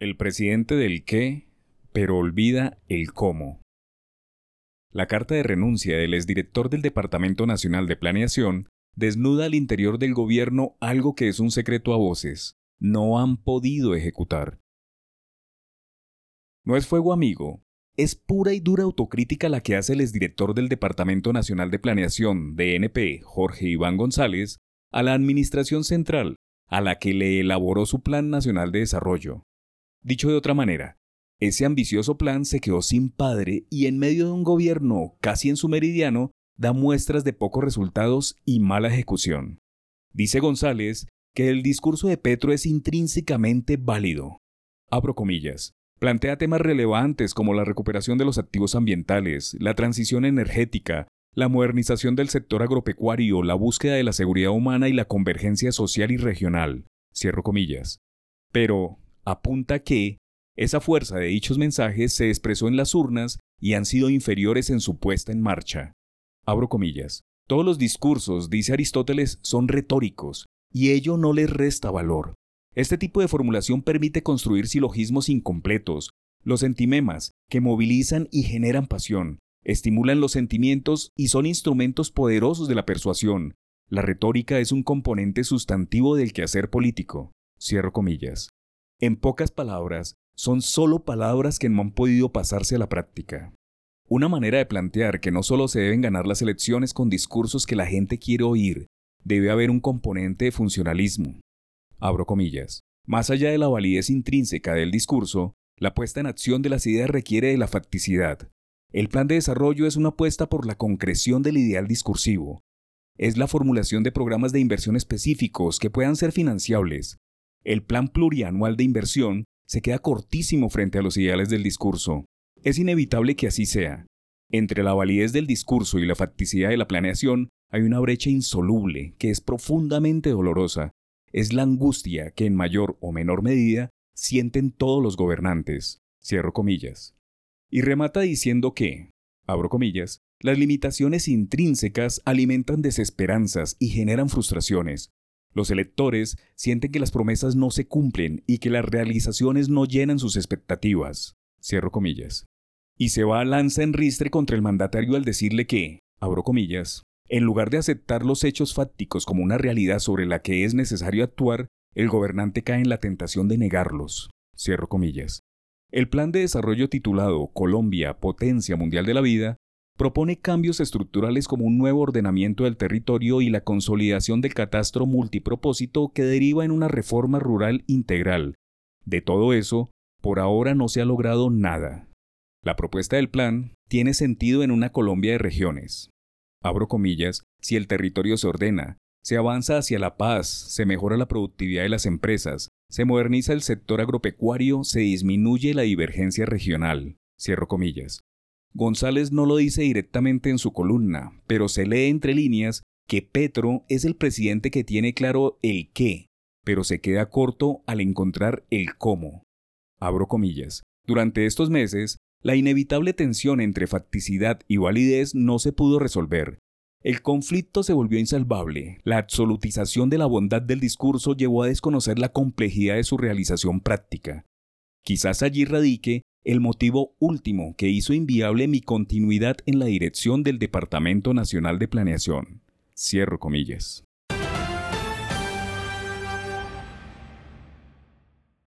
El presidente del qué, pero olvida el cómo. La carta de renuncia del exdirector del Departamento Nacional de Planeación desnuda al interior del gobierno algo que es un secreto a voces. No han podido ejecutar. No es fuego amigo, es pura y dura autocrítica la que hace el exdirector del Departamento Nacional de Planeación, DNP, Jorge Iván González, a la Administración Central, a la que le elaboró su Plan Nacional de Desarrollo. Dicho de otra manera, ese ambicioso plan se quedó sin padre y en medio de un gobierno casi en su meridiano da muestras de pocos resultados y mala ejecución. Dice González que el discurso de Petro es intrínsecamente válido. Abro comillas. Plantea temas relevantes como la recuperación de los activos ambientales, la transición energética, la modernización del sector agropecuario, la búsqueda de la seguridad humana y la convergencia social y regional. Cierro comillas. Pero, apunta que esa fuerza de dichos mensajes se expresó en las urnas y han sido inferiores en su puesta en marcha. Abro comillas. Todos los discursos, dice Aristóteles, son retóricos, y ello no les resta valor. Este tipo de formulación permite construir silogismos incompletos, los sentimemas, que movilizan y generan pasión, estimulan los sentimientos y son instrumentos poderosos de la persuasión. La retórica es un componente sustantivo del quehacer político. Cierro comillas. En pocas palabras, son solo palabras que no han podido pasarse a la práctica. Una manera de plantear que no solo se deben ganar las elecciones con discursos que la gente quiere oír, debe haber un componente de funcionalismo. Abro comillas. Más allá de la validez intrínseca del discurso, la puesta en acción de las ideas requiere de la facticidad. El plan de desarrollo es una apuesta por la concreción del ideal discursivo. Es la formulación de programas de inversión específicos que puedan ser financiables, el plan plurianual de inversión se queda cortísimo frente a los ideales del discurso. Es inevitable que así sea. Entre la validez del discurso y la facticidad de la planeación hay una brecha insoluble que es profundamente dolorosa. Es la angustia que en mayor o menor medida sienten todos los gobernantes. Cierro comillas. Y remata diciendo que, abro comillas, las limitaciones intrínsecas alimentan desesperanzas y generan frustraciones, los electores sienten que las promesas no se cumplen y que las realizaciones no llenan sus expectativas. Cierro comillas. Y se va a lanza en ristre contra el mandatario al decirle que, abro comillas, en lugar de aceptar los hechos fácticos como una realidad sobre la que es necesario actuar, el gobernante cae en la tentación de negarlos. Cierro comillas. El plan de desarrollo titulado Colombia, Potencia Mundial de la Vida propone cambios estructurales como un nuevo ordenamiento del territorio y la consolidación del catastro multipropósito que deriva en una reforma rural integral. De todo eso, por ahora no se ha logrado nada. La propuesta del plan tiene sentido en una Colombia de regiones. Abro comillas, si el territorio se ordena, se avanza hacia la paz, se mejora la productividad de las empresas, se moderniza el sector agropecuario, se disminuye la divergencia regional. Cierro comillas. González no lo dice directamente en su columna, pero se lee entre líneas que Petro es el presidente que tiene claro el qué, pero se queda corto al encontrar el cómo. Abro comillas. Durante estos meses, la inevitable tensión entre facticidad y validez no se pudo resolver. El conflicto se volvió insalvable. La absolutización de la bondad del discurso llevó a desconocer la complejidad de su realización práctica. Quizás allí radique el motivo último que hizo inviable mi continuidad en la dirección del Departamento Nacional de Planeación. Cierro comillas.